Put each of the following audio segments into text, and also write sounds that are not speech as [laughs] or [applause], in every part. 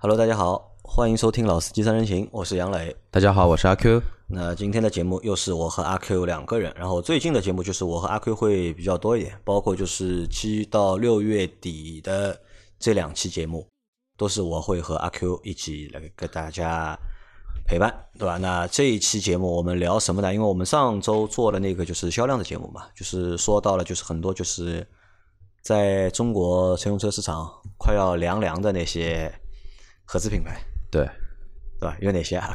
Hello，大家好，欢迎收听《老司机三人行》，我是杨磊。大家好，我是阿 Q。那今天的节目又是我和阿 Q 两个人，然后最近的节目就是我和阿 Q 会比较多一点，包括就是七到六月底的这两期节目，都是我会和阿 Q 一起来给大家陪伴，对吧？那这一期节目我们聊什么呢？因为我们上周做了那个就是销量的节目嘛，就是说到了就是很多就是在中国乘用车市场快要凉凉的那些合资品牌，对，对吧？有哪些啊？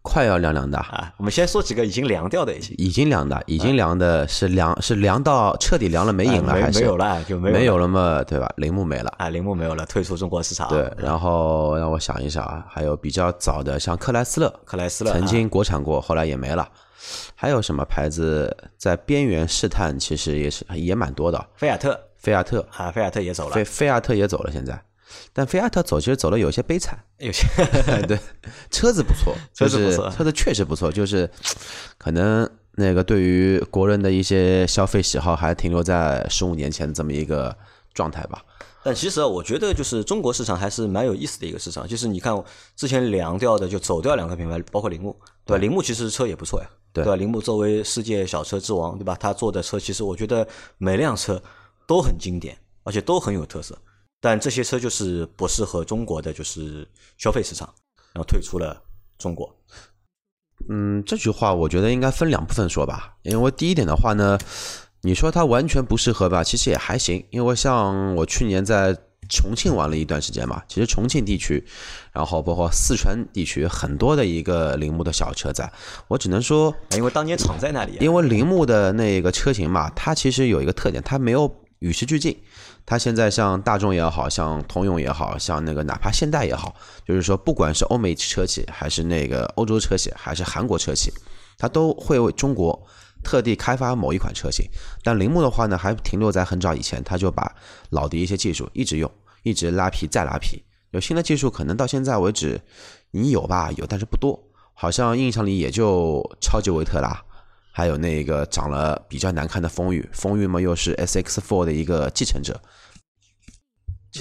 快要凉凉的，啊，我们先说几个已经凉掉的一些，已经凉的，已经凉的是凉是凉到彻底凉了没影了，还是没有了就没有没有了嘛，对吧？铃木没了啊，铃木没有了，退出中国市场。对，然后让我想一想啊，还有比较早的，像克莱斯勒，克莱斯勒曾经国产过，后来也没了。还有什么牌子在边缘试探？其实也是也蛮多的。菲亚特，菲亚特啊，菲亚特也走了，菲菲亚特也走了，现在。但菲亚特走其实走的有些悲惨，有些 [laughs] 对车子不错，车子不错，车子确实不错，就是可能那个对于国人的一些消费喜好还停留在十五年前的这么一个状态吧。但其实我觉得，就是中国市场还是蛮有意思的一个市场。就是你看之前凉掉的，就走掉两个品牌，包括铃木，对吧？铃木其实车也不错呀，对吧？铃木作为世界小车之王，对吧？他做的车其实我觉得每辆车都很经典，而且都很有特色。但这些车就是不适合中国的就是消费市场，然后退出了中国。嗯，这句话我觉得应该分两部分说吧。因为第一点的话呢，你说它完全不适合吧，其实也还行。因为像我去年在重庆玩了一段时间嘛，其实重庆地区，然后包括四川地区很多的一个铃木的小车在，我只能说，因为当年厂在那里。因为铃木的那个车型嘛，它其实有一个特点，它没有与时俱进。它现在像大众也好像通用也好像那个哪怕现代也好，就是说不管是欧美车企还是那个欧洲车企还是韩国车企，它都会为中国特地开发某一款车型。但铃木的话呢，还停留在很早以前，它就把老的一些技术一直用，一直拉皮再拉皮。有新的技术可能到现在为止你有吧，有但是不多，好像印象里也就超级维特拉。还有那个长了比较难看的风雨，风雨嘛又是 S X Four 的一个继承者。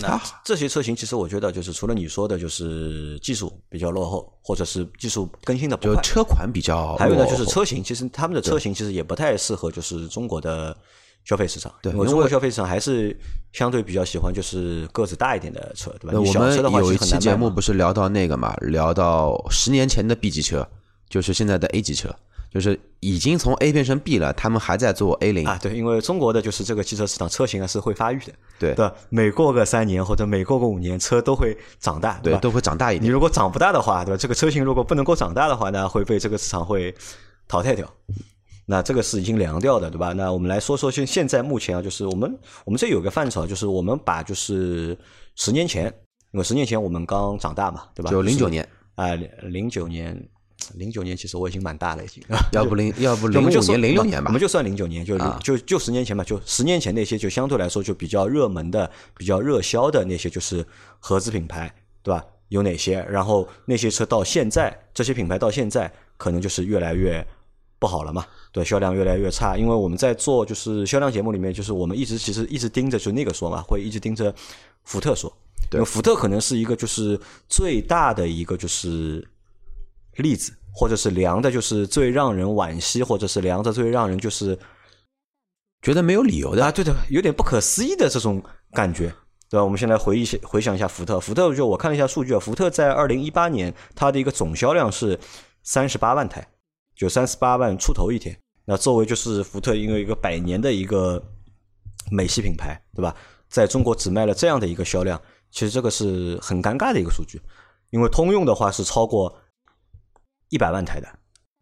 那这些车型其实我觉得就是除了你说的，就是技术比较落后，或者是技术更新的不快，就车款比较。还有呢，就是车型，其实他们的车型其实也不太适合就是中国的消费市场。对，因为中国消费市场还是相对比较喜欢就是个子大一点的车，对吧？我们有一期节目不是聊到那个嘛，聊到十年前的 B 级车，就是现在的 A 级车。就是已经从 A 变成 B 了，他们还在做 A 零啊？对，因为中国的就是这个汽车市场车型啊是会发育的，对对，每过个三年或者每过个五年，车都会长大，对，吧？都会长大一点。你如果长不大的话，对吧？这个车型如果不能够长大的话呢，会被这个市场会淘汰掉。那这个是已经凉掉的，对吧？那我们来说说现现在目前啊，就是我们我们这有个范畴，就是我们把就是十年前，因为十年前我们刚长大嘛，对吧？就零九年啊，零九年。零九年其实我已经蛮大了，已经。要不零要不 [laughs] 零五年零六年吧，我们就算零九年，就就就十年前吧，就十年前那些就相对来说就比较热门的、比较热销的那些就是合资品牌，对吧？有哪些？然后那些车到现在，这些品牌到现在可能就是越来越不好了嘛，对，销量越来越差。因为我们在做就是销量节目里面，就是我们一直其实一直盯着就那个说嘛，会一直盯着福特说，对，福特可能是一个就是最大的一个就是。例子，或者是凉的，就是最让人惋惜，或者是凉的最让人就是觉得没有理由的啊，对的，有点不可思议的这种感觉，对吧？我们先来回忆，回想一下福特。福特就我看了一下数据啊，福特在二零一八年它的一个总销量是三十八万台，就三十八万出头一天。那作为就是福特因为一个百年的一个美系品牌，对吧？在中国只卖了这样的一个销量，其实这个是很尴尬的一个数据，因为通用的话是超过。一百万台的，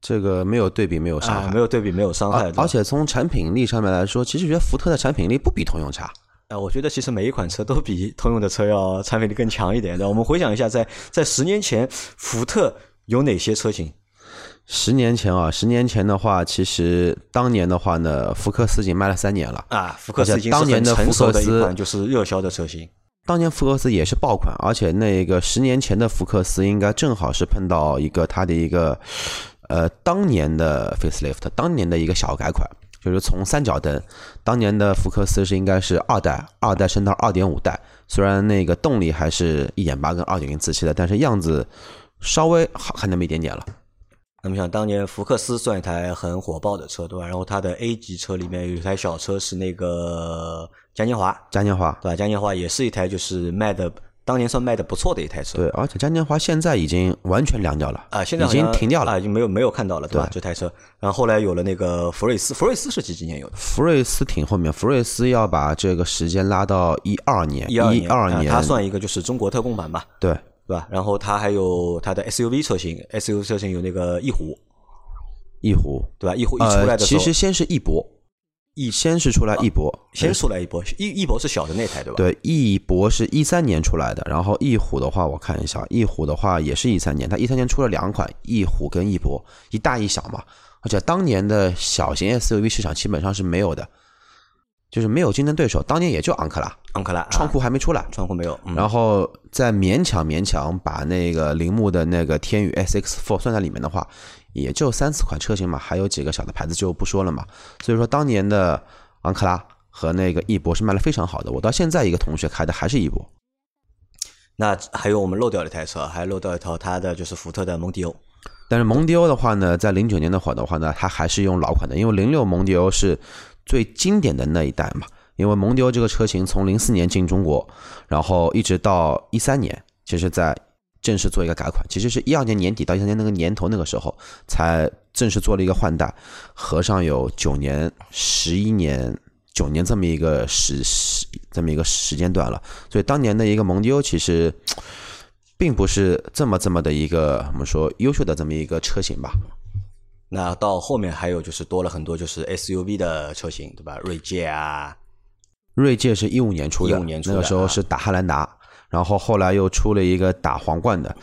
这个没有对比，没有伤害，没有对比，没有伤害。而且从产品力上面来说，其实觉得福特的产品力不比通用差。啊，我觉得其实每一款车都比通用的车要产品力更强一点。让我们回想一下，在在十年前，福特有哪些车型？十年前啊，十年前的话，其实当年的话呢，福克斯已经卖了三年了啊。福克斯已经当年的福克斯一款就是热销的车型。当年福克斯也是爆款，而且那个十年前的福克斯应该正好是碰到一个它的一个，呃，当年的 facelift，当年的一个小改款，就是从三角灯，当年的福克斯是应该是二代，二代升到二点五代，虽然那个动力还是一点八跟二点零自吸的，但是样子稍微好看那么一点点了。那么像当年福克斯算一台很火爆的车，对吧？然后它的 A 级车里面有一台小车是那个嘉年华，嘉年华对吧？嘉年华也是一台就是卖的。当年算卖的不错的一台车，对，而且嘉年华现在已经完全凉掉了啊，现在已经停掉了啊，已经没有没有看到了，对吧？这台车，然后后来有了那个福睿斯，福睿斯是几几年有的？福睿斯挺后面，福睿斯要把这个时间拉到一二年，一二年，它算一个就是中国特供版吧，对，对吧？然后它还有它的 SUV 车型，SUV 车型有那个翼虎，翼虎，对吧？翼虎一出来的时候，其实先是翼博。翼先是出来翼博，先出来翼博，翼翼博是小的那台对吧？对，翼博是一三年出来的，然后翼虎的话，我看一下，翼虎的话也是一三年，它一三年出了两款翼虎跟翼博，一大一小嘛，而且当年的小型 SUV 市场基本上是没有的，就是没有竞争对手，当年也就昂克拉，昂克拉，创酷还没出来，创酷没有，然后再勉强勉强把那个铃木的那个天宇 SX4 算在里面的话。也就三四款车型嘛，还有几个小的牌子就不说了嘛。所以说当年的昂克拉和那个翼博是卖的非常好的。我到现在一个同学开的还是翼博。那还有我们漏掉了一台车，还漏掉一套它的就是福特的蒙迪欧。但是蒙迪欧的话呢，在零九年的话的话呢，它还是用老款的，因为零六蒙迪欧是最经典的那一代嘛。因为蒙迪欧这个车型从零四年进中国，然后一直到一三年，其实在。正式做一个改款，其实是一二年年底到一三年那个年头那个时候才正式做了一个换代，合上有九年、十一年、九年这么一个时时这么一个时间段了。所以当年的一个蒙迪欧其实并不是这么这么的一个我们说优秀的这么一个车型吧。那到后面还有就是多了很多就是 SUV 的车型，对吧？锐界啊，锐界是一五年出的，一五年那个时候是打汉兰达。然后后来又出了一个打皇冠的，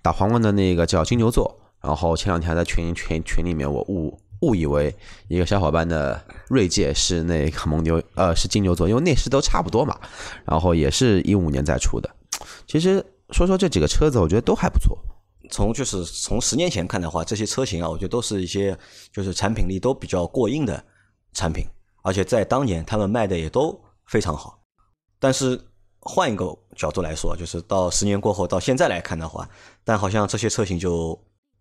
打皇冠的那个叫金牛座。然后前两天在群群群里面，我误误以为一个小伙伴的锐界是那个蒙牛，呃，是金牛座，因为内饰都差不多嘛。然后也是一五年再出的。其实说说这几个车子，我觉得都还不错。从就是从十年前看的话，这些车型啊，我觉得都是一些就是产品力都比较过硬的产品，而且在当年他们卖的也都非常好。但是换一个角度来说，就是到十年过后到现在来看的话，但好像这些车型就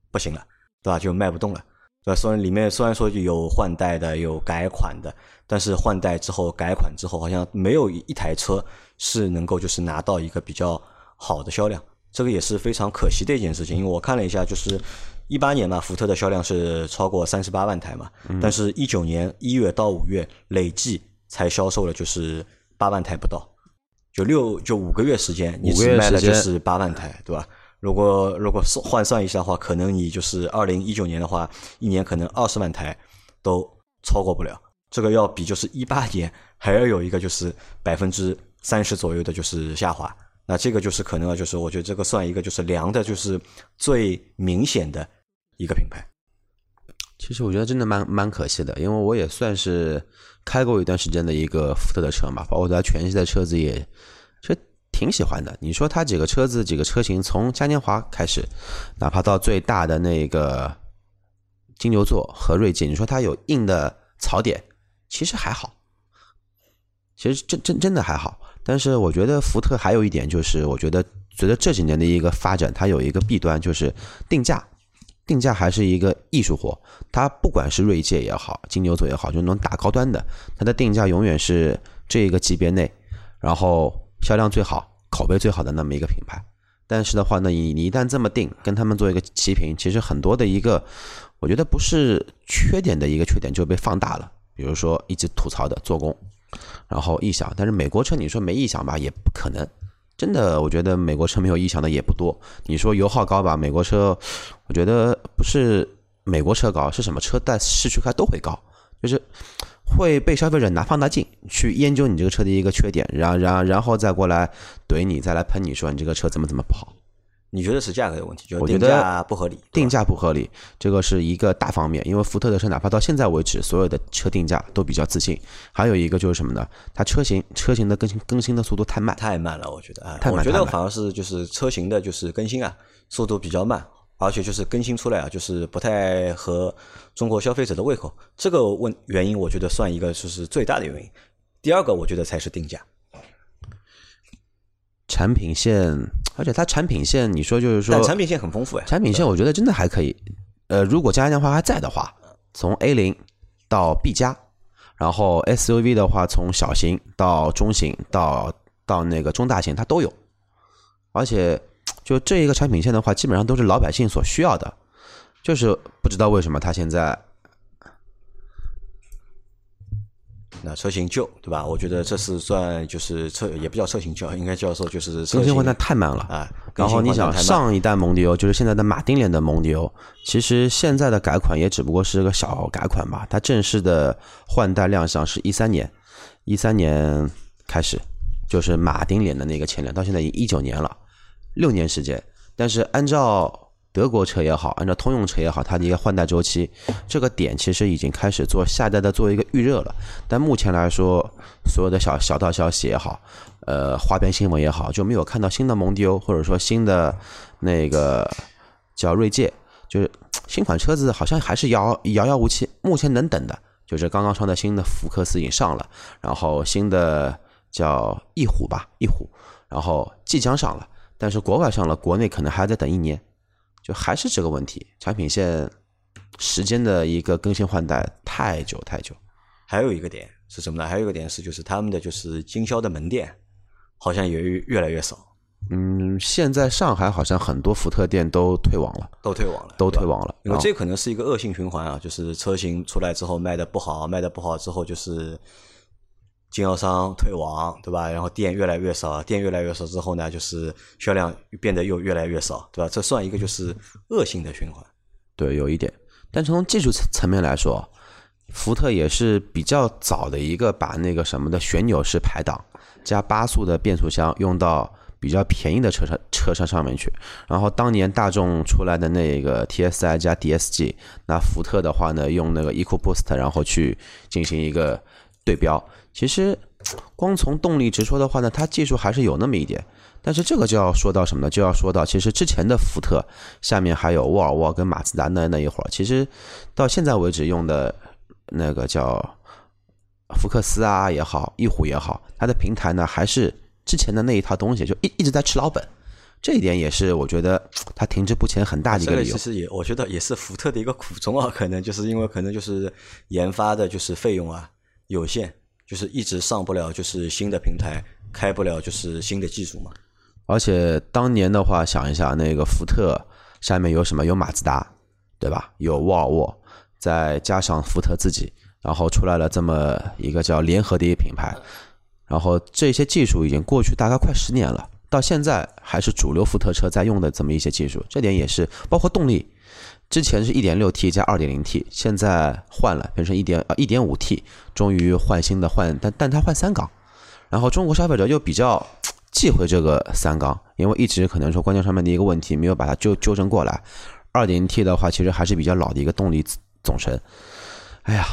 不行了，对吧？就卖不动了，对吧？虽然里面虽然说有换代的，有改款的，但是换代之后改款之后，好像没有一台车是能够就是拿到一个比较好的销量，这个也是非常可惜的一件事情。因为我看了一下，就是一八年嘛，福特的销量是超过三十八万台嘛，但是一九年一月到五月累计才销售了就是八万台不到。就六就五个月时间，你只卖了就是八万台，对吧？如果如果算换算一下的话，可能你就是二零一九年的话，一年可能二十万台都超过不了。这个要比就是一八年还要有一个就是百分之三十左右的就是下滑。那这个就是可能就是我觉得这个算一个就是凉的，就是最明显的一个品牌。其实我觉得真的蛮蛮可惜的，因为我也算是开过一段时间的一个福特的车嘛，包括它全系的车子也其实挺喜欢的。你说它几个车子几个车型，从嘉年华开始，哪怕到最大的那个金牛座和锐界，你说它有硬的槽点，其实还好，其实真真真的还好。但是我觉得福特还有一点就是，我觉得随着这几年的一个发展，它有一个弊端就是定价。定价还是一个艺术活，它不管是锐界也好，金牛座也好，就那种打高端的，它的定价永远是这个级别内，然后销量最好、口碑最好的那么一个品牌。但是的话呢，你你一旦这么定，跟他们做一个齐平，其实很多的一个，我觉得不是缺点的一个缺点就被放大了。比如说一直吐槽的做工，然后异响，但是美国车你说没异响吧，也不可能。真的，我觉得美国车没有异响的也不多。你说油耗高吧，美国车，我觉得不是美国车高，是什么车在市区开都会高，就是会被消费者拿放大镜去研究你这个车的一个缺点，然然然后再过来怼你，再来喷你说你这个车怎么怎么不好。你觉得是价格有问题？就我觉得不合理，定价不合理，这个是一个大方面。因为福特的车，哪怕到现在为止，所有的车定价都比较自信。还有一个就是什么呢？它车型车型的更新更新的速度太慢，太慢了。我觉得啊，太慢。我觉得反而是就是车型的就是更新啊，速度比较慢，而且就是更新出来啊，就是不太合中国消费者的胃口。这个问原因，我觉得算一个就是最大的原因。第二个，我觉得才是定价。产品线，[tsk] 而且它产品线，你说就是说，但产品线很丰富哎。产品线我觉得真的还可以。呃，如果家电话还在的话，从 A 零到 B 加，然后 SUV 的话，从小型到中型到到那个中大型，它都有。而且就这一个产品线的话，基本上都是老百姓所需要的。就是不知道为什么它现在。那车型旧，对吧？我觉得这是算就是车，也不叫车型旧，应该叫做就是更新换代太慢了啊。然后你想上一代蒙迪欧，就是现在的马丁脸的蒙迪欧，其实现在的改款也只不过是个小改款吧。它正式的换代亮相是一三年，一三年开始就是马丁脸的那个前脸，到现在已经一九年了，六年时间。但是按照德国车也好，按照通用车也好，它的一个换代周期，这个点其实已经开始做下代的做一个预热了。但目前来说，所有的小小道消息也好，呃，花边新闻也好，就没有看到新的蒙迪欧，或者说新的那个叫锐界，就是新款车子好像还是遥遥遥无期。目前能等的就是刚刚上的新的福克斯已经上了，然后新的叫翼虎吧，翼虎，然后即将上了，但是国外上了，国内可能还要再等一年。就还是这个问题，产品线时间的一个更新换代太久太久。还有一个点是什么呢？还有一个点是，就是他们的就是经销的门店好像也越越来越少。嗯，现在上海好像很多福特店都退网了，都退网了，都退网了。因为这可能是一个恶性循环啊，就是车型出来之后卖的不好，卖的不好之后就是经销商退网，对吧？然后店越来越少，店越来越少之后呢，就是销量变得又越来越少，对吧？这算一个就是恶性的循环。对，有一点。但从技术层层面来说，福特也是比较早的一个把那个什么的旋钮式排档加八速的变速箱用到比较便宜的车上车上上面去。然后当年大众出来的那个 TSI 加 DSG，那福特的话呢，用那个 EcoBoost，然后去进行一个对标。其实光从动力直说的话呢，它技术还是有那么一点。但是这个就要说到什么呢？就要说到其实之前的福特下面还有沃尔沃跟马自达那那一会儿，其实到现在为止用的。那个叫福克斯啊也好，翼虎也好，它的平台呢还是之前的那一套东西，就一一直在吃老本。这一点也是我觉得它停滞不前很大的一个理由。其实也我觉得也是福特的一个苦衷啊，可能就是因为可能就是研发的就是费用啊有限，就是一直上不了就是新的平台，开不了就是新的技术嘛。而且当年的话，想一下那个福特下面有什么？有马自达，对吧？有沃尔沃。再加上福特自己，然后出来了这么一个叫联合的一个品牌，然后这些技术已经过去大概快十年了，到现在还是主流福特车在用的这么一些技术，这点也是包括动力，之前是一点六 T 加二点零 T，现在换了变成一点呃一点五 T，终于换新的换，但但它换三缸，然后中国消费者又比较忌讳这个三缸，因为一直可能说关键上面的一个问题没有把它纠纠正过来，二点零 T 的话其实还是比较老的一个动力。总成，哎呀，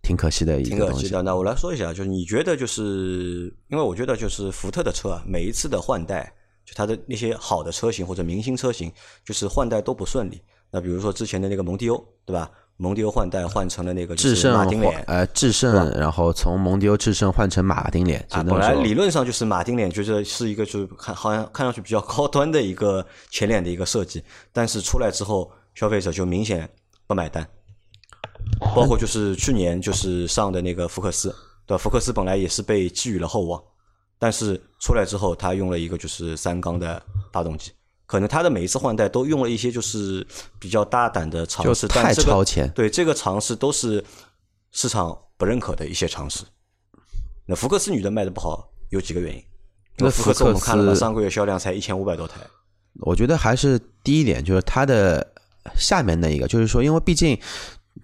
挺可惜的一个挺可惜的。那我来说一下，就是你觉得，就是因为我觉得，就是福特的车啊，每一次的换代，就它的那些好的车型或者明星车型，就是换代都不顺利。那比如说之前的那个蒙迪欧，对吧？蒙迪欧换代换成了那个智胜马丁脸，呃，智胜，然后从蒙迪欧智胜换成马丁脸。啊，本来理论上就是马丁脸，就是是一个就是看好像看上去比较高端的一个前脸的一个设计，但是出来之后，消费者就明显。不买单，包括就是去年就是上的那个福克斯，对吧？福克斯本来也是被寄予了厚望，但是出来之后，他用了一个就是三缸的发动机，可能他的每一次换代都用了一些就是比较大胆的尝试，太超前。对这个尝试都是市场不认可的一些尝试。那福克斯女的卖的不好，有几个原因？那福克斯我们看了，上个月销量才一千五百多台。我觉得还是第一点就是它的。下面那一个就是说，因为毕竟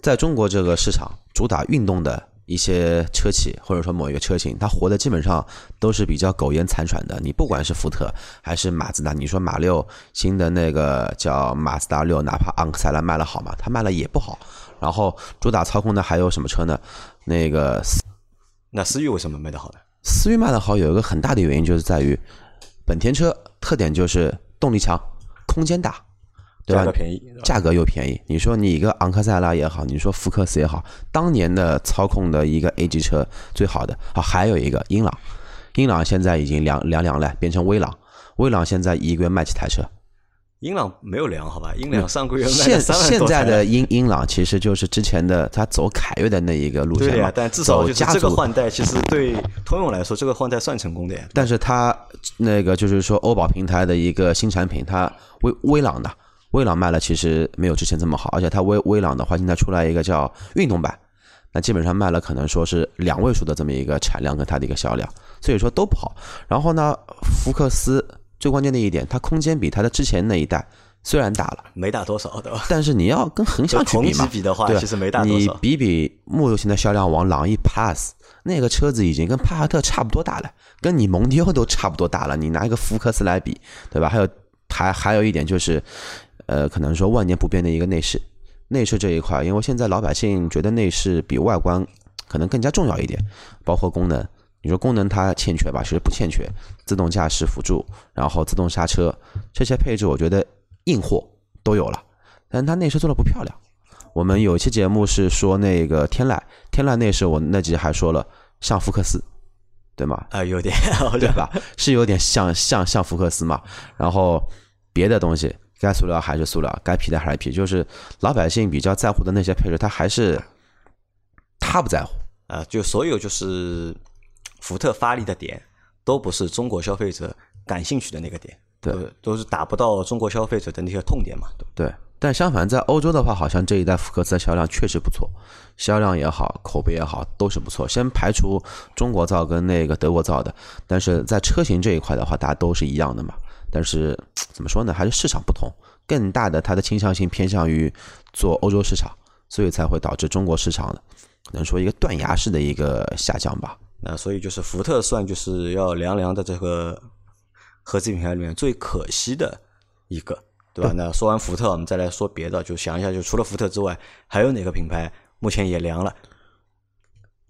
在中国这个市场，主打运动的一些车企或者说某一个车型，它活的基本上都是比较苟延残喘的。你不管是福特还是马自达，你说马六新的那个叫马自达六，哪怕昂克赛拉卖了好吗？它卖了也不好。然后主打操控的还有什么车呢？那个那思域为什么卖的好呢？思域卖的好有一个很大的原因就是在于本田车特点就是动力强，空间大。对吧价格？便宜，价格又便宜。你说你一个昂克赛拉也好，你说福克斯也好，当年的操控的一个 A 级车最好的啊，还有一个英朗，英朗现在已经凉凉凉了，变成威朗，威朗现在一个月卖几台车？英朗没有凉，好吧？英朗上个月卖现现在的英英朗其实就是之前的他走凯越的那一个路线嘛但至少就是这个换代，其实对通用来说，这个换代算成功的呀。但是它那个就是说欧宝平台的一个新产品，它威威朗的威朗卖了其实没有之前这么好，而且它威威朗的话现在出来一个叫运动版，那基本上卖了可能说是两位数的这么一个产量跟它的一个销量，所以说都不好。然后呢，福克斯最关键的一点，它空间比它的之前那一代虽然大了，没大多少，对吧？但是你要跟横向去比嘛，比的话，其实没大多少。你比比目前的销量王朗逸 Plus 那个车子已经跟帕萨特差不多大了，跟你蒙迪欧都差不多大了。你拿一个福克斯来比，对吧？还有还还有一点就是，呃，可能说万年不变的一个内饰，内饰这一块，因为现在老百姓觉得内饰比外观可能更加重要一点，包括功能。你说功能它欠缺吧？其实不欠缺，自动驾驶辅助，然后自动刹车这些配置，我觉得硬货都有了，但它内饰做的不漂亮。我们有一期节目是说那个天籁，天籁内饰，我那集还说了像福克斯，对吗？啊，有点，对吧？是有点像像像福克斯嘛。然后别的东西该塑料还是塑料，该皮的还是皮，就是老百姓比较在乎的那些配置，他还是他不在乎。啊，就所有就是福特发力的点，都不是中国消费者感兴趣的那个点，对都，是打不到中国消费者的那些痛点嘛，对吧？对，但相反，在欧洲的话，好像这一代福克斯的销量确实不错，销量也好，口碑也好，都是不错。先排除中国造跟那个德国造的，但是在车型这一块的话，大家都是一样的嘛。但是怎么说呢，还是市场不同，更大的它的倾向性偏向于做欧洲市场，所以才会导致中国市场的可能说一个断崖式的一个下降吧。那所以就是福特算就是要凉凉的这个合资品牌里面最可惜的一个，对吧？那说完福特，我们再来说别的，就想一下，就除了福特之外，还有哪个品牌目前也凉了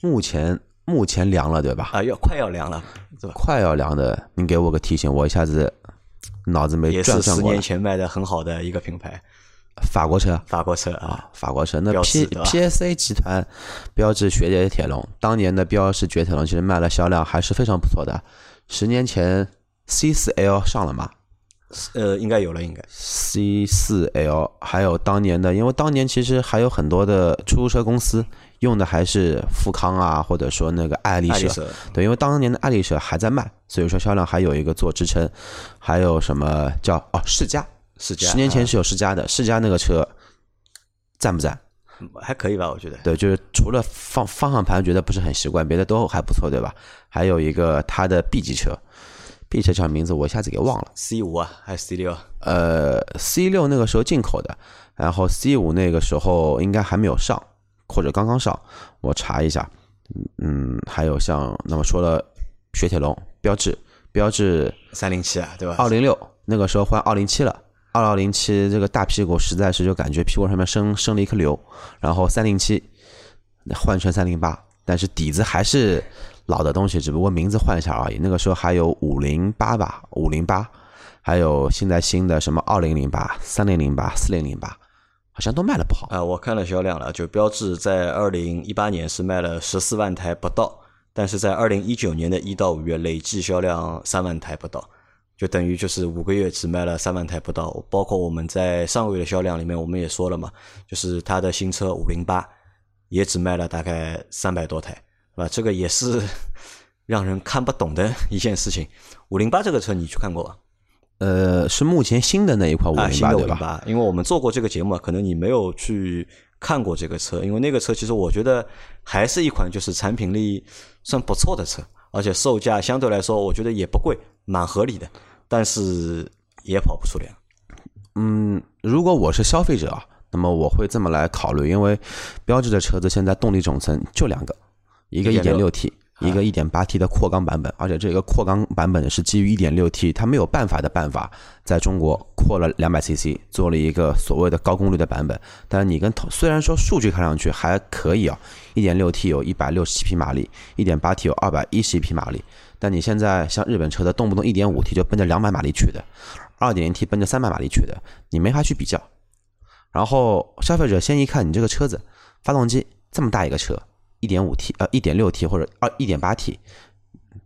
目前目前凉了，对吧？啊？要快要凉了，对吧？快要凉的，你给我个提醒，我一下子脑子没也是十年转转过来。前卖的很好的一个品牌，法国车，法国车啊，啊，法国车那标 P 致对吧 PSA 集团标志雪铁龙，当年的标致雪铁龙其实卖的销量还是非常不错的。十年前 C 四 L 上了吗呃，应该有了，应该？C 四 L 还有当年的，因为当年其实还有很多的出租车公司用的还是富康啊，或者说那个爱丽舍。对，因为当年的爱丽舍还在卖，所以说销量还有一个做支撑。还有什么叫哦世嘉？世嘉，啊十年前是有世嘉的，世嘉那个车赞不赞？还可以吧？我觉得对，就是除了方方向盘觉得不是很习惯，别的都还不错，对吧？还有一个它的 B 级车，B 车叫名字我一下子给忘了。C 五啊，还是 C 六？呃，C 六那个时候进口的，然后 C 五那个时候应该还没有上，或者刚刚上，我查一下。嗯，还有像那么说了，雪铁龙、标致、标致三零七啊，对吧？二零六那个时候换二零七了，二二零七这个大屁股实在是就感觉屁股上面生生了一颗瘤，然后三零七换成三零八，但是底子还是老的东西，只不过名字换一下而已。那个时候还有五零八吧，五零八，还有现在新的什么二零零八、三零零八、四零零八，好像都卖的不好。啊，我看了销量了，就标致在二零一八年是卖了十四万台不到，但是在二零一九年的一到五月累计销量三万台不到，就等于就是五个月只卖了三万台不到。包括我们在上个月的销量里面，我们也说了嘛，就是它的新车五零八也只卖了大概三百多台，是吧？这个也是 [laughs] 让人看不懂的一件事情。五零八这个车你去看过吧？呃，是目前新的那一款五啊，新的五零八对吧？零八，因为我们做过这个节目，可能你没有去看过这个车，因为那个车其实我觉得还是一款就是产品力算不错的车，而且售价相对来说我觉得也不贵，蛮合理的，但是也跑不出量。嗯，如果我是消费者啊，那么我会这么来考虑，因为标志的车子现在动力总成就两个，一个一点六 T，一个 1.8T 的扩缸版本，而且这个扩缸版本是基于 1.6T 它没有办法的办法，在中国扩了 200cc，做了一个所谓的高功率的版本。但你跟虽然说数据看上去还可以啊，一点六 T 有一百六十七匹马力，，1.8T 有二百一十一匹马力，但你现在像日本车的动不动 1.5T 就奔着200马力去的。二点零 T 奔着300马力去的，你没法去比较。然后消费者先一看你这个车子发动机这么大一个车，一点五 T 呃一点六 T 或者二一点八 T，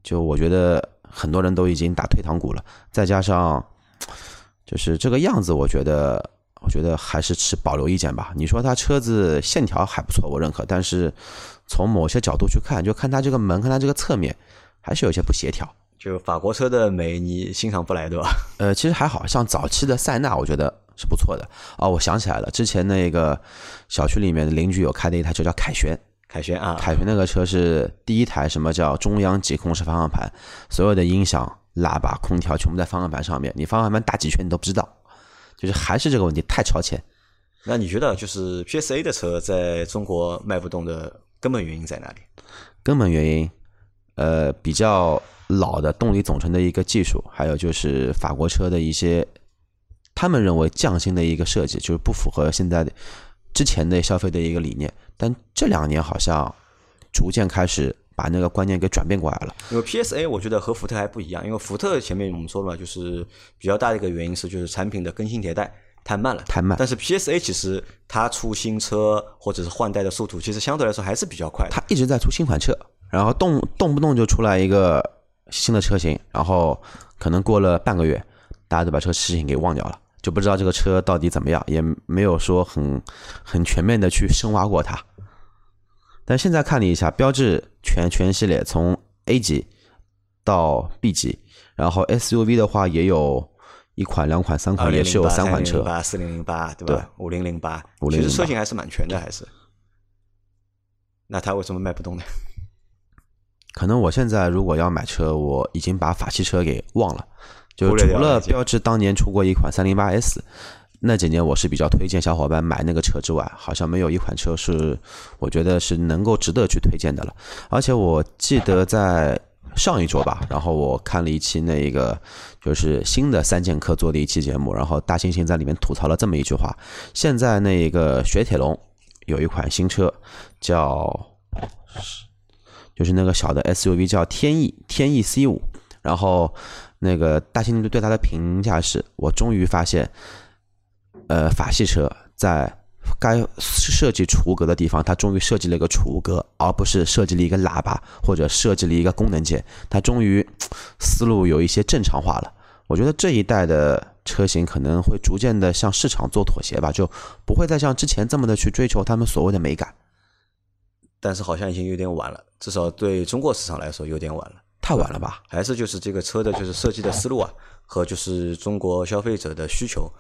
就我觉得很多人都已经打退堂鼓了。再加上就是这个样子，我觉得我觉得还是持保留意见吧。你说它车子线条还不错，我认可，但是从某些角度去看，就看它这个门，看它这个侧面，还是有些不协调。就法国车的美，你欣赏不来对吧？[laughs] 呃，其实还好像早期的塞纳，我觉得是不错的。哦，我想起来了，之前那个小区里面的邻居有开的一台车叫凯旋，凯旋啊，凯旋那个车是第一台什么叫中央集控式方向盘，所有的音响、喇叭、空调全部在方向盘上面，你方向盘打几圈你都不知道，就是还是这个问题太超前。那你觉得就是 PSA 的车在中国卖不动的根本原因在哪里？根本原因，呃，比较。老的动力总成的一个技术，还有就是法国车的一些，他们认为匠心的一个设计，就是不符合现在的之前的消费的一个理念。但这两年好像逐渐开始把那个观念给转变过来了。因为 PSA 我觉得和福特还不一样，因为福特前面我们说了嘛，就是比较大的一个原因是就是产品的更新迭代太慢了，太慢。但是 PSA 其实它出新车或者是换代的速度，其实相对来说还是比较快。它一直在出新款车，然后动动不动就出来一个。新的车型，然后可能过了半个月，大家都把这个事情给忘掉了，就不知道这个车到底怎么样，也没有说很很全面的去深挖过它。但现在看了一下，标致全全系列从 A 级到 B 级，然后 SUV 的话也有一款、两款、三款，也是有三款车，八四零零八对吧？五零零八，其实车型还是蛮全的，还是。那它为什么卖不动呢？可能我现在如果要买车，我已经把法系车给忘了。就除了标致当年出过一款三零八 S，那几年我是比较推荐小伙伴买那个车之外，好像没有一款车是我觉得是能够值得去推荐的了。而且我记得在上一周吧，然后我看了一期那个就是新的三剑客做的一期节目，然后大猩猩在里面吐槽了这么一句话：现在那个雪铁龙有一款新车叫。就是那个小的 SUV 叫天翼，天翼 C 五，然后那个大猩猩对他的评价是：我终于发现，呃，法系车在该设计储物格的地方，它终于设计了一个储物格，而不是设计了一个喇叭或者设计了一个功能键。它终于思路有一些正常化了。我觉得这一代的车型可能会逐渐的向市场做妥协吧，就不会再像之前这么的去追求他们所谓的美感。但是好像已经有点晚了，至少对中国市场来说有点晚了，太晚了吧？还是就是这个车的就是设计的思路啊，和就是中国消费者的需求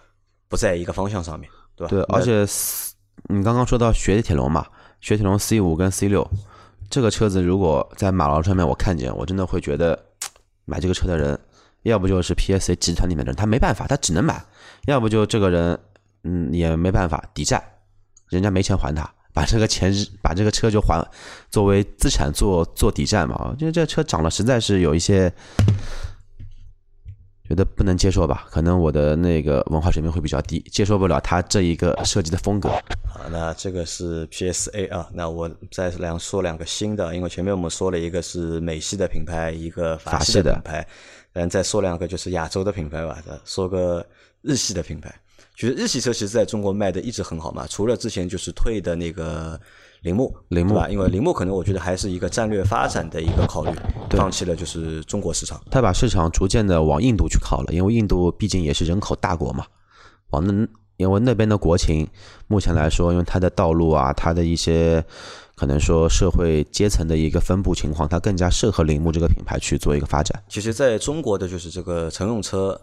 不在一个方向上面，对吧？对，而且你刚刚说到雪铁龙嘛，雪铁龙 C 五跟 C 六这个车子，如果在马路上面我看见，我真的会觉得买这个车的人，要不就是 PSA 集团里面的人，他没办法，他只能买；要不就这个人，嗯，也没办法抵债，人家没钱还他。把这个钱，把这个车就还作为资产做做抵债嘛？我觉得这车涨了，实在是有一些觉得不能接受吧？可能我的那个文化水平会比较低，接受不了它这一个设计的风格。好，那这个是 PSA 啊，那我再两说两个新的，因为前面我们说了一个是美系的品牌，一个法系的品牌，嗯，再说两个就是亚洲的品牌吧，说个日系的品牌。其实日系车其实在中国卖的一直很好嘛，除了之前就是退的那个铃木，铃木吧，因为铃木可能我觉得还是一个战略发展的一个考虑，放弃了就是中国市场，他把市场逐渐的往印度去靠了，因为印度毕竟也是人口大国嘛，往那因为那边的国情，目前来说，因为它的道路啊，它的一些可能说社会阶层的一个分布情况，它更加适合铃木这个品牌去做一个发展。其实，在中国的就是这个乘用车。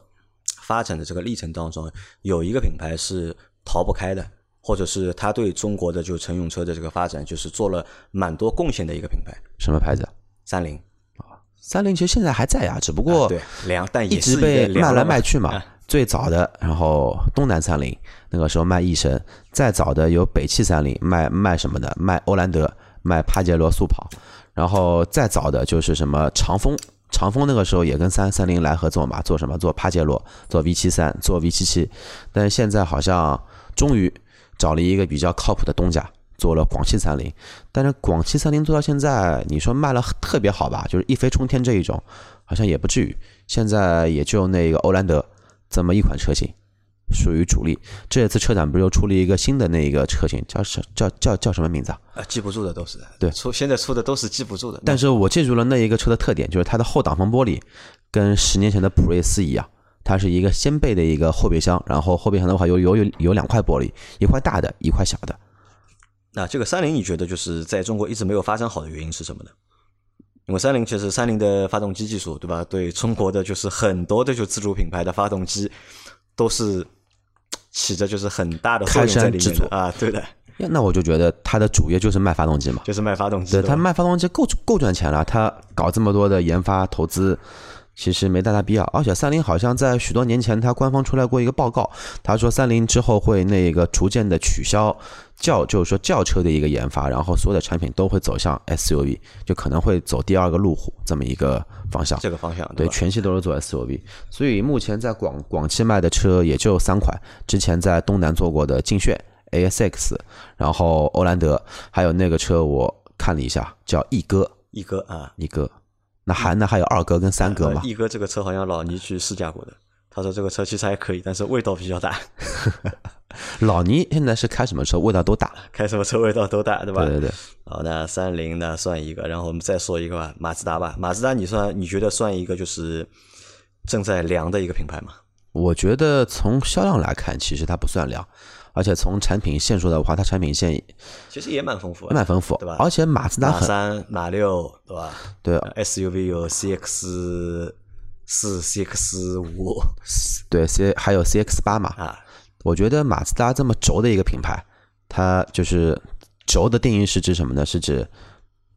发展的这个历程当中，有一个品牌是逃不开的，或者是他对中国的就乘用车的这个发展，就是做了蛮多贡献的一个品牌。什么牌子？三菱啊，三菱其实现在还在呀，只不过对两但一直被卖来卖去嘛。最早的，然后东南三菱那个时候卖翼神，再早的有北汽三菱卖卖什么的，卖欧蓝德，卖帕杰罗速跑，然后再早的就是什么长风。长风那个时候也跟三三菱来合作嘛，做什么？做帕杰罗，做 V 七三，做 V 七七。但是现在好像终于找了一个比较靠谱的东家，做了广汽三菱。但是广汽三菱做到现在，你说卖了特别好吧？就是一飞冲天这一种，好像也不至于。现在也就那个欧蓝德这么一款车型，属于主力。这次车展不是又出了一个新的那一个车型，叫什叫叫叫什么名字啊？啊，记不住的都是对出现在出的都是记不住的。但是我记住了那一个车的特点，就是它的后挡风玻璃跟十年前的普锐斯一样，它是一个掀背的一个后备箱，然后后备箱的话有有有有两块玻璃，一块大的，一块小的。那这个三菱，你觉得就是在中国一直没有发展好的原因是什么呢？因为三菱其实三菱的发动机技术，对吧？对中国的就是很多的就自主品牌的发动机都是起着就是很大的作用在里面的啊，对的，那我就觉得他的主业就是卖发动机嘛，就是卖发动机。对，他卖发动机够够赚钱了，他搞这么多的研发投资。其实没太大必要，而且三菱好像在许多年前，它官方出来过一个报告，他说三菱之后会那个逐渐的取消轿，就是说轿车的一个研发，然后所有的产品都会走向 SUV，就可能会走第二个路虎这么一个方向。这个方向对，全系都是做 SUV，所以目前在广广汽卖的车也就三款，之前在东南做过的劲炫 ASX，然后欧蓝德，还有那个车我看了一下，叫翼哥，翼哥啊，翼哥。那还那还有二哥跟三哥嘛？一哥这个车好像老倪去试驾过的，他说这个车其实还可以，但是味道比较大。[laughs] 老倪现在是开什么车？味道都大，开什么车味道都大，对吧？对对对。好，那三菱那算一个，然后我们再说一个吧，马自达吧。马自达你算你觉得算一个就是正在凉的一个品牌吗？我觉得从销量来看，其实它不算凉。而且从产品线说的话，它产品线其实也蛮丰富，也蛮丰富，对吧？而且马自达马三、马六，对吧？对，SUV 有 CX 四、CX 五，对 C 还有 CX 八嘛。啊，我觉得马自达这么轴的一个品牌，它就是轴的定义是指什么呢？是指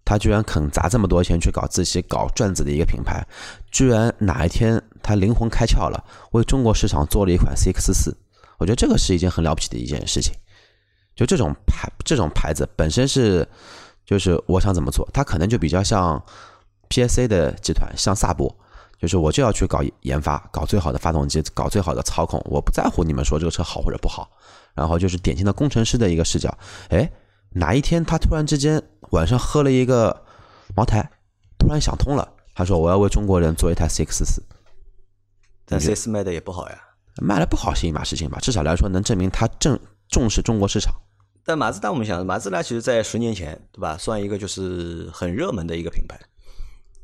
它居然肯砸这么多钱去搞自己搞转子的一个品牌，居然哪一天它灵魂开窍了，为中国市场做了一款 CX 四。我觉得这个是一件很了不起的一件事情，就这种牌这种牌子本身是，就是我想怎么做，它可能就比较像 PSA 的集团，像萨博，就是我就要去搞研发，搞最好的发动机，搞最好的操控，我不在乎你们说这个车好或者不好，然后就是典型的工程师的一个视角。哎，哪一天他突然之间晚上喝了一个茅台，突然想通了，他说我要为中国人做一台 CX 四，但 CX 卖的也不好呀。卖的不好是一码事情吧，至少来说能证明他正重视中国市场。但马自达，我们想，马自达其实在十年前，对吧，算一个就是很热门的一个品牌，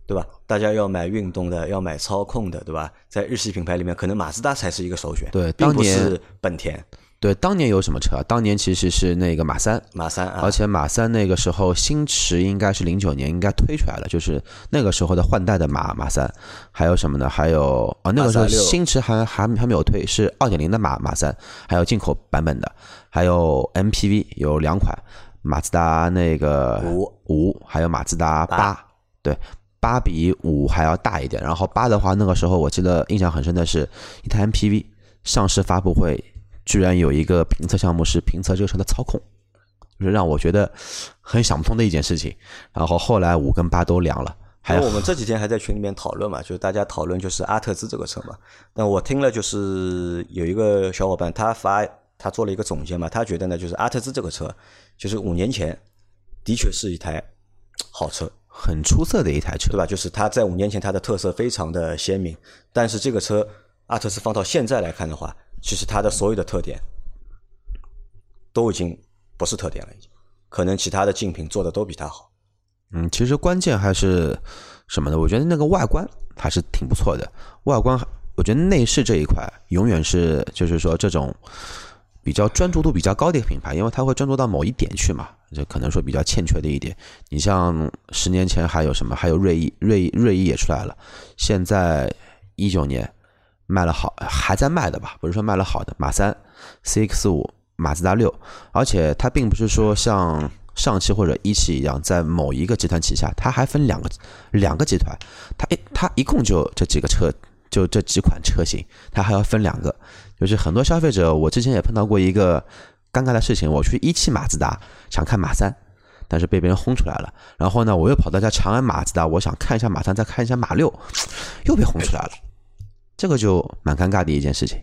对吧？大家要买运动的，要买操控的，对吧？在日系品牌里面，可能马自达才是一个首选，对，并不是本田。对，当年有什么车？当年其实是那个马三，马三，而且马三那个时候新驰应该是零九年应该推出来了，就是那个时候的换代的马马三。还有什么呢？还有啊，那个时候新驰还还还没有推，是二点零的马马三，还有进口版本的，还有 MPV 有两款，马自达那个五五，还有马自达八，对，八比五还要大一点。然后八的话，那个时候我记得印象很深的是一台 MPV 上市发布会。居然有一个评测项目是评测这个车的操控，就是让我觉得很想不通的一件事情。然后后来五跟八都凉了。还有我们这几天还在群里面讨论嘛，就是大家讨论就是阿特兹这个车嘛。但我听了就是有一个小伙伴他发他做了一个总结嘛，他觉得呢就是阿特兹这个车就是五年前的确是一台好车，很出色的一台车，对吧？就是它在五年前它的特色非常的鲜明，但是这个车阿特兹放到现在来看的话。其实它的所有的特点都已经不是特点了，已经可能其他的竞品做的都比它好。嗯，其实关键还是什么呢？我觉得那个外观还是挺不错的。外观，我觉得内饰这一块永远是就是说这种比较专注度比较高的一个品牌，因为它会专注到某一点去嘛，就可能说比较欠缺的一点。你像十年前还有什么？还有锐意，锐锐意也出来了。现在一九年。卖了好，还在卖的吧？不是说卖了好的，马三、CX 五、马自达六，而且它并不是说像上汽或者一汽一样在某一个集团旗下，它还分两个两个集团，它一它一共就这几个车，就这几款车型，它还要分两个。就是很多消费者，我之前也碰到过一个尴尬的事情，我去一汽马自达想看马三，但是被别人轰出来了，然后呢，我又跑到家长安马自达，我想看一下马三，再看一下马六，又被轰出来了。这个就蛮尴尬的一件事情，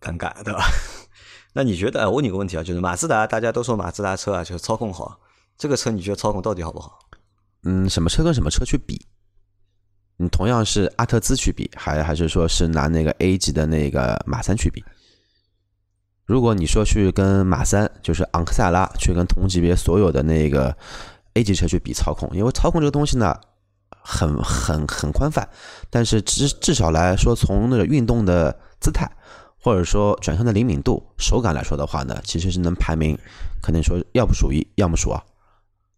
尴尬对吧？[laughs] 那你觉得？我问你个问题啊，就是马自达，大家都说马自达车啊，就是操控好，这个车你觉得操控到底好不好？嗯，什么车跟什么车去比？你同样是阿特兹去比，还还是说是拿那个 A 级的那个马三去比？如果你说去跟马三，就是昂克赛拉去跟同级别所有的那个 A 级车去比操控，因为操控这个东西呢，很很很宽泛，但是至至少来说，从那个运动的姿态，或者说转向的灵敏度、手感来说的话呢，其实是能排名，肯定说要不数一，要么数二，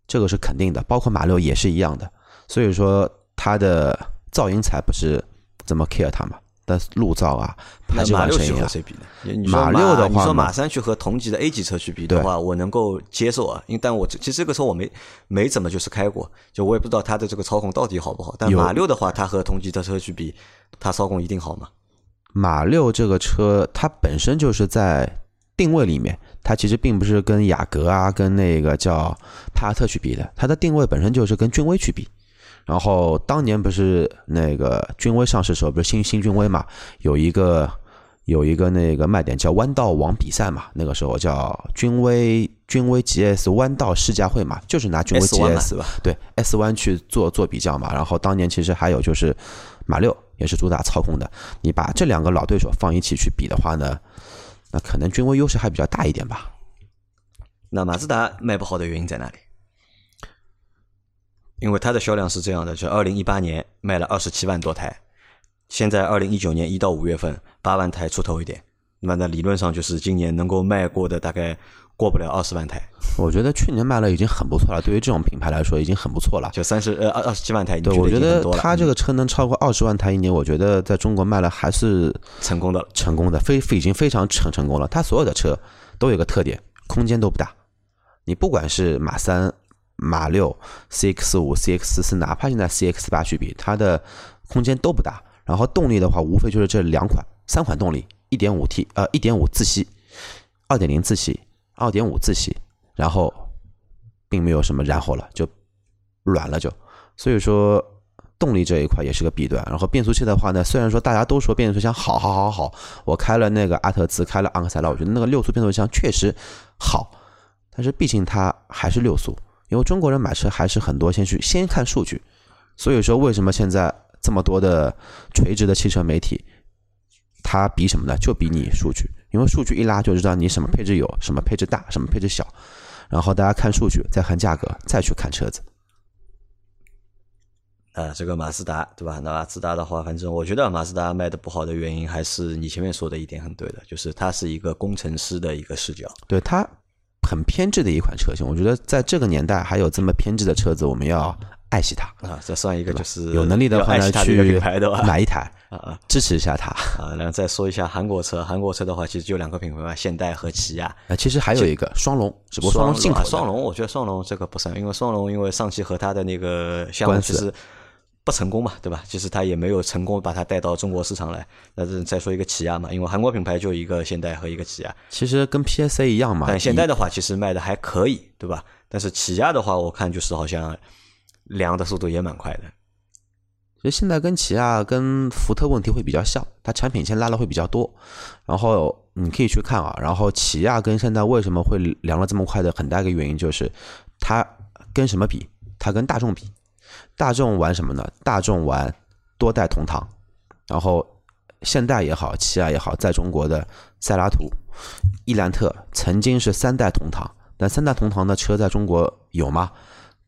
这个是肯定的。包括马六也是一样的，所以说。它的噪音才不是这么 care 它嘛，但路噪啊，排气管声音啊。马六的话，你说马三去和同级的 A 级车去比的话，我能够接受啊。因但我其实这个车我没没怎么就是开过，就我也不知道它的这个操控到底好不好。但马六的话，它和同级的车去比，它操控一定好吗？马六这个车，它本身就是在定位里面，它其实并不是跟雅阁啊、跟那个叫帕萨特去比的，它的定位本身就是跟君威去比。然后当年不是那个君威上市时候，不是新新君威嘛？有一个有一个那个卖点叫弯道王比赛嘛？那个时候叫君威君威 GS 弯道试驾会嘛，就是拿君威 GS 吧？对 S 弯去做做比较嘛。然后当年其实还有就是马六也是主打操控的。你把这两个老对手放一起去比的话呢，那可能君威优势还比较大一点吧。那马自达卖不好的原因在哪里？因为它的销量是这样的，就二零一八年卖了二十七万多台，现在二零一九年一到五月份八万台出头一点，那么理论上就是今年能够卖过的大概过不了二十万台。我觉得去年卖了已经很不错了，对于这种品牌来说已经很不错了。就三十呃二二十七万台，对，我觉得它这个车能超过二十万台一年，我觉得在中国卖了还是成功的，成功的，非已经非常成成功了。它所有的车都有个特点，空间都不大，你不管是马三。马六、CX 五、CX 四，哪怕现在 CX 八去比，它的空间都不大。然后动力的话，无非就是这两款、三款动力：一点五 T 呃，一点五自吸，二点零自吸，二点五自吸。然后并没有什么然后了，就软了就。所以说动力这一块也是个弊端。然后变速器的话呢，虽然说大家都说变速箱好好好好，我开了那个阿特兹，开了昂克赛拉，我觉得那个六速变速箱确实好，但是毕竟它还是六速。因为中国人买车还是很多，先去先看数据，所以说为什么现在这么多的垂直的汽车媒体，它比什么呢？就比你数据，因为数据一拉就知道你什么配置有，什么配置大，什么配置小，然后大家看数据，再看价格，再去看车子。啊，这个马自达对吧？那马自达的话，反正我觉得马自达卖的不好的原因，还是你前面说的一点很对的，就是它是一个工程师的一个视角，对它。很偏执的一款车型，我觉得在这个年代还有这么偏执的车子，我们要爱惜它啊！这算一个就是有能力的话呢，去买一台啊，支持一下它啊。然后再说一下韩国车，韩国车的话其实就两个品牌嘛，现代和起亚。啊，其实还有一个双龙，只不过双龙进口。双龙，我觉得双龙这个不算，因为双龙因为上汽和它的那个项目其实。不成功嘛，对吧？其实他也没有成功把它带到中国市场来。那是再说一个起亚嘛，因为韩国品牌就一个现代和一个起亚。其实跟 PSA 一样嘛。但现代的话，其实卖的还可以，对吧？但是起亚的话，我看就是好像凉的速度也蛮快的。其实现在跟起亚、跟福特问题会比较像，它产品线拉的会比较多。然后你可以去看啊，然后起亚跟现在为什么会凉了这么快的很大一个原因就是，它跟什么比？它跟大众比。大众玩什么呢？大众玩多代同堂，然后现代也好，起亚也好，在中国的塞拉图、伊兰特曾经是三代同堂，但三代同堂的车在中国有吗？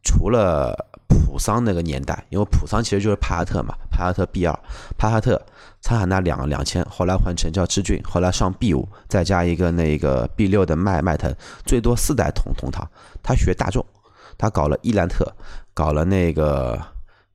除了普桑那个年代，因为普桑其实就是帕萨特嘛，帕萨特 B 二、帕萨特、桑塔纳两两千，后来换成叫之骏，后来上 B 五，再加一个那个 B 六的迈迈腾，最多四代同同堂。他学大众，他搞了伊兰特。搞了那个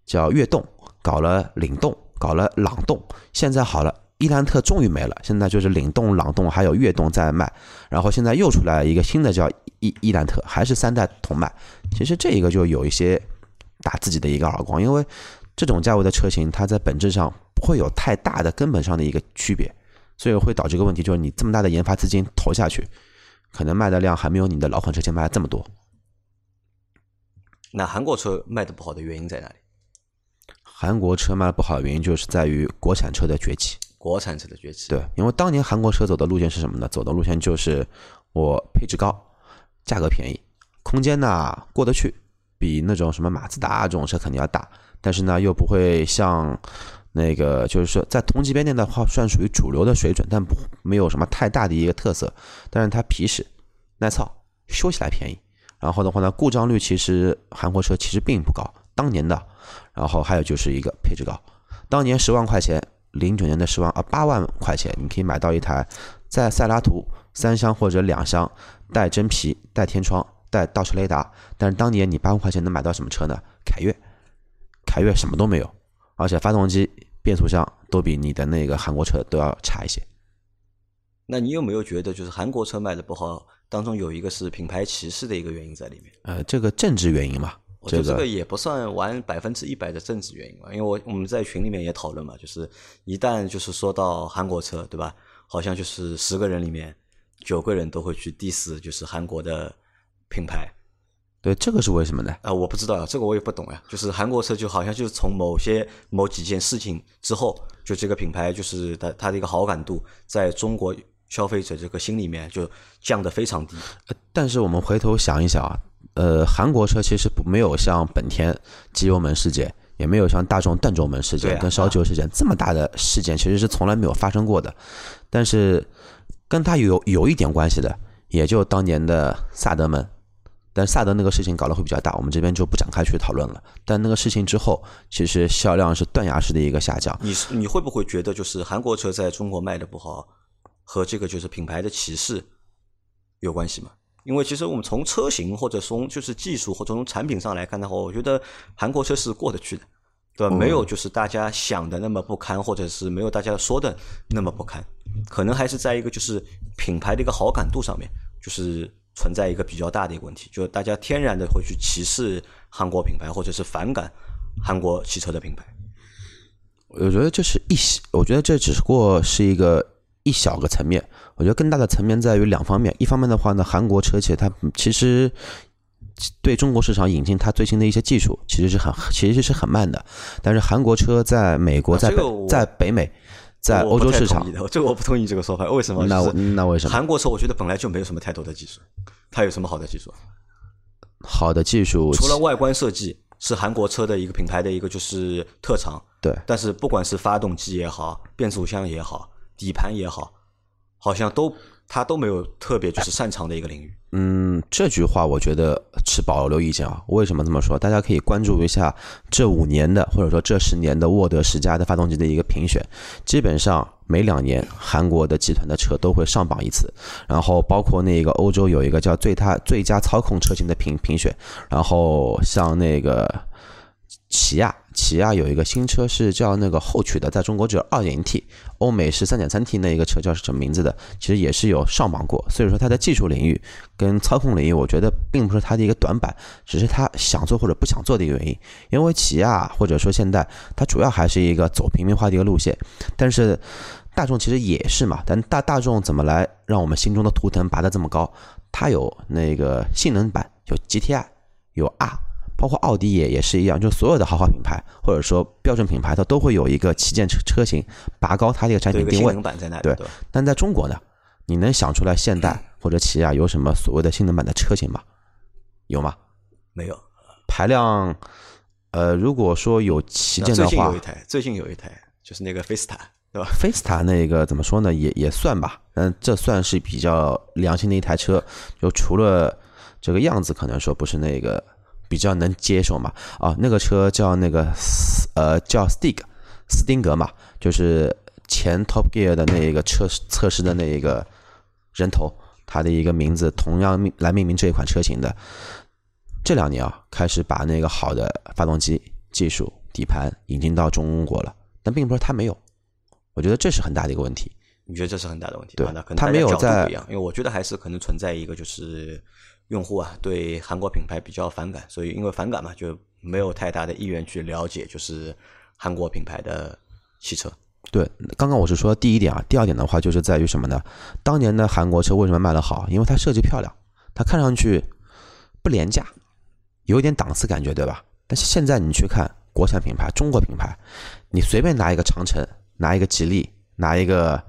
叫悦动，搞了领动，搞了朗动，现在好了，伊兰特终于没了，现在就是领动、朗动还有悦动在卖，然后现在又出来一个新的叫伊伊兰特，还是三代同卖。其实这一个就有一些打自己的一个耳光，因为这种价位的车型，它在本质上不会有太大的根本上的一个区别，所以会导致一个问题，就是你这么大的研发资金投下去，可能卖的量还没有你的老款车型卖的这么多。那韩国车卖的不好的原因在哪里？韩国车卖的不好的原因就是在于国产车的崛起。国产车的崛起，对，因为当年韩国车走的路线是什么呢？走的路线就是我配置高，价格便宜，空间呢过得去，比那种什么马自达这种车肯定要大，但是呢又不会像那个就是说在同级别内的话算属于主流的水准，但不没有什么太大的一个特色。但是它皮实、耐操、修起来便宜。然后的话呢，故障率其实韩国车其实并不高，当年的。然后还有就是一个配置高，当年十万块钱，零九年的十万啊八万块钱，你可以买到一台在塞拉图三厢或者两厢带真皮、带天窗、带倒车雷达。但是当年你八万块钱能买到什么车呢？凯越，凯越什么都没有，而且发动机、变速箱都比你的那个韩国车都要差一些。那你有没有觉得就是韩国车卖的不好？当中有一个是品牌歧视的一个原因在里面。呃，这个政治原因嘛，我觉得这个也不算完百分之一百的政治原因嘛。因为我我们在群里面也讨论嘛，就是一旦就是说到韩国车，对吧？好像就是十个人里面九个人都会去 diss，就是韩国的品牌。对，这个是为什么呢？啊，我不知道呀，这个我也不懂呀。就是韩国车就好像就是从某些某几件事情之后，就这个品牌就是它它的一个好感度在中国。消费者这个心里面就降得非常低，但是我们回头想一想啊，呃，韩国车其实不没有像本田机油门事件，也没有像大众断轴门事件跟烧机油事件这么大的事件，其实是从来没有发生过的。但是跟它有有一点关系的，也就当年的萨德门，但萨德那个事情搞得会比较大，我们这边就不展开去讨论了。但那个事情之后，其实销量是断崖式的一个下降。你你会不会觉得就是韩国车在中国卖的不好？和这个就是品牌的歧视有关系吗？因为其实我们从车型或者从就是技术或者从产品上来看的话，我觉得韩国车是过得去的，对吧？没有就是大家想的那么不堪，或者是没有大家说的那么不堪，可能还是在一个就是品牌的一个好感度上面，就是存在一个比较大的一个问题，就是大家天然的会去歧视韩国品牌，或者是反感韩国汽车的品牌。我觉得这是一，我觉得这只不过是一个。一小个层面，我觉得更大的层面在于两方面。一方面的话呢，韩国车企它其实对中国市场引进它最新的一些技术，其实是很其实是很慢的。但是韩国车在美国、在在北美、在欧洲市场，这个我不同意这个说法。为什么？那那为什么？韩国车我觉得本来就没有什么太多的技术，它有什么好的技术？好的技术除了外观设计是韩国车的一个品牌的一个就是特长，对。但是不管是发动机也好，变速箱也好。底盘也好，好像都他都没有特别就是擅长的一个领域。[laughs] 嗯，这句话我觉得持保留意见啊。为什么这么说？大家可以关注一下这五年的或者说这十年的沃德十佳的发动机的一个评选，基本上每两年韩国的集团的车都会上榜一次。然后包括那个欧洲有一个叫最大最佳操控车型的评评选，然后像那个。起亚，起亚有一个新车是叫那个后驱的，在中国只有二点零 T，欧美是三点三 T 那一个车叫什么名字的？其实也是有上榜过。所以说它的技术领域跟操控领域，我觉得并不是它的一个短板，只是它想做或者不想做的一个原因。因为起亚或者说现代，它主要还是一个走平民化的一个路线，但是大众其实也是嘛。但大大众怎么来让我们心中的图腾拔得这么高？它有那个性能版，有 GTI，有 R。包括奥迪也也是一样，就所有的豪华品牌或者说标准品牌，它都会有一个旗舰车车型拔高它这个产品定位。对，但在中国呢，你能想出来现代 [clears throat] 或者起亚有什么所谓的性能版的车型吗？有吗？没有。排量，呃，如果说有旗舰的话，最近有一台，最近有一台就是那个菲斯塔，对吧？菲斯塔那个怎么说呢？也也算吧，嗯，这算是比较良心的一台车。就除了这个样子，可能说不是那个。比较能接受嘛？啊，那个车叫那个呃叫 Stig，斯丁格嘛，就是前 Top Gear 的那一个测测试的那一个人头，他的一个名字同样命来命名这一款车型的。这两年啊，开始把那个好的发动机技术、底盘引进到中国了，但并不是他没有，我觉得这是很大的一个问题。你觉得这是很大的问题？对，那可能他没有在，因为我觉得还是可能存在一个就是。用户啊，对韩国品牌比较反感，所以因为反感嘛，就没有太大的意愿去了解，就是韩国品牌的汽车。对，刚刚我是说第一点啊，第二点的话就是在于什么呢？当年的韩国车为什么卖得好？因为它设计漂亮，它看上去不廉价，有点档次感觉，对吧？但是现在你去看国产品牌、中国品牌，你随便拿一个长城，拿一个吉利，拿一个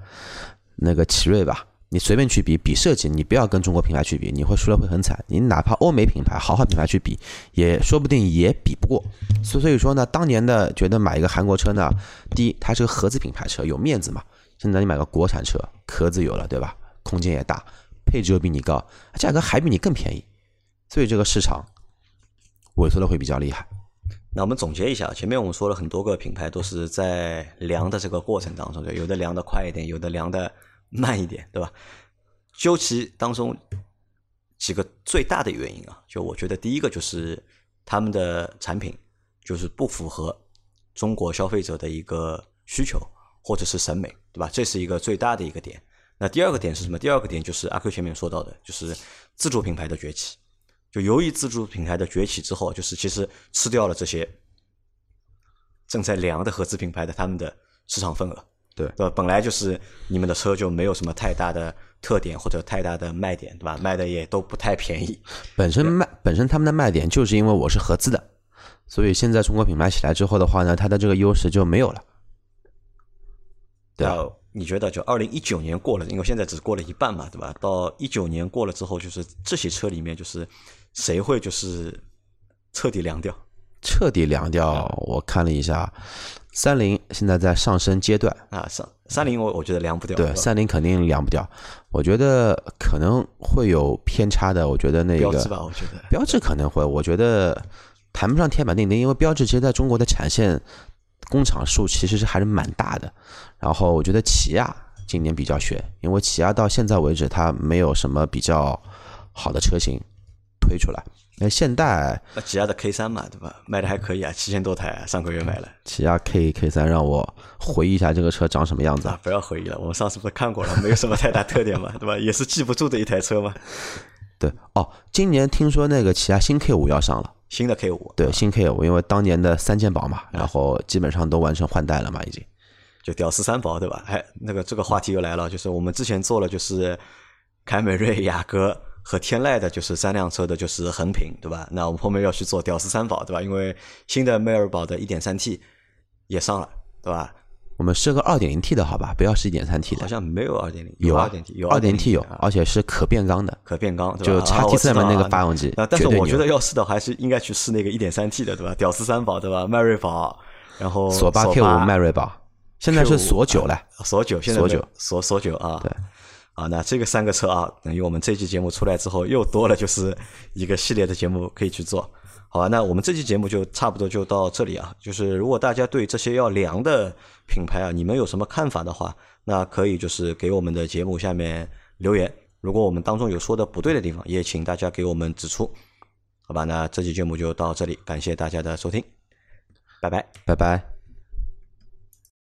那个奇瑞吧。你随便去比比设计，你不要跟中国品牌去比，你会输的会很惨。你哪怕欧美品牌、豪华品牌去比，也说不定也比不过。所所以说呢，当年的觉得买一个韩国车呢，第一它是个合资品牌车，有面子嘛。现在你买个国产车，壳子有了，对吧？空间也大，配置又比你高，价格还比你更便宜，所以这个市场萎缩的会比较厉害。那我们总结一下，前面我们说了很多个品牌都是在量的这个过程当中，有的量的快一点，有的量的慢一点，对吧？究其当中几个最大的原因啊，就我觉得第一个就是他们的产品就是不符合中国消费者的一个需求或者是审美，对吧？这是一个最大的一个点。那第二个点是什么？第二个点就是阿 Q 前面说到的，就是自主品牌的崛起。就由于自主品牌的崛起之后，就是其实吃掉了这些正在凉的合资品牌的他们的市场份额，对对吧？本来就是你们的车就没有什么太大的特点或者太大的卖点，对吧？卖的也都不太便宜。[laughs] 本身卖本身他们的卖点就是因为我是合资的，所以现在中国品牌起来之后的话呢，它的这个优势就没有了。对啊，你觉得就二零一九年过了，因为现在只过了一半嘛，对吧？到一九年过了之后，就是这些车里面就是。谁会就是彻底凉掉？彻底凉掉，我看了一下，三菱现在在上升阶段啊，三三菱我我觉得凉不掉。对，三菱肯定凉不掉。我觉得可能会有偏差的。我觉得那个标志吧，我觉得标志可能会。我觉得谈不上天板定钉，因为标志其实在中国的产线工厂数其实是还是蛮大的。然后我觉得起亚今年比较悬，因为起亚到现在为止它没有什么比较好的车型。推出来，那现代，那起亚的 K 三嘛，对吧？卖的还可以啊，七千多台，上个月买了。起亚 K K 三，让我回忆一下这个车长什么样子啊？不要回忆了，我们上次不是看过了，没有什么太大特点嘛，对吧？也是记不住的一台车嘛。对，哦，今年听说那个起亚新 K 五要上了，新的 K 五，对，新 K 五，因为当年的三件宝嘛，然后基本上都完成换代了嘛，已经，就屌丝三宝，对吧？哎，那个这个话题又来了，就是我们之前做了，就是凯美瑞、雅阁。和天籁的就是三辆车的，就是横屏，对吧？那我们后面要去做屌丝三宝，对吧？因为新的迈锐宝的 1.3T 也上了，对吧？我们设个 2.0T 的好吧，不要是 1.3T 的。好像没有2.0，有啊，2.0T 有 2.0T 有，而且是可变缸的，可变缸，就叉 T 四嘛那个发动机。啊但是我觉得要试的还是应该去试那个 1.3T 的，对吧？屌丝三宝，对吧？迈锐宝，然后索八 K 五迈锐宝，现在是索九了，索九，现在索九，索索九啊，对。啊，那这个三个车啊，等于我们这期节目出来之后，又多了就是一个系列的节目可以去做，好吧？那我们这期节目就差不多就到这里啊。就是如果大家对这些要凉的品牌啊，你们有什么看法的话，那可以就是给我们的节目下面留言。如果我们当中有说的不对的地方，也请大家给我们指出，好吧？那这期节目就到这里，感谢大家的收听，拜拜，拜拜。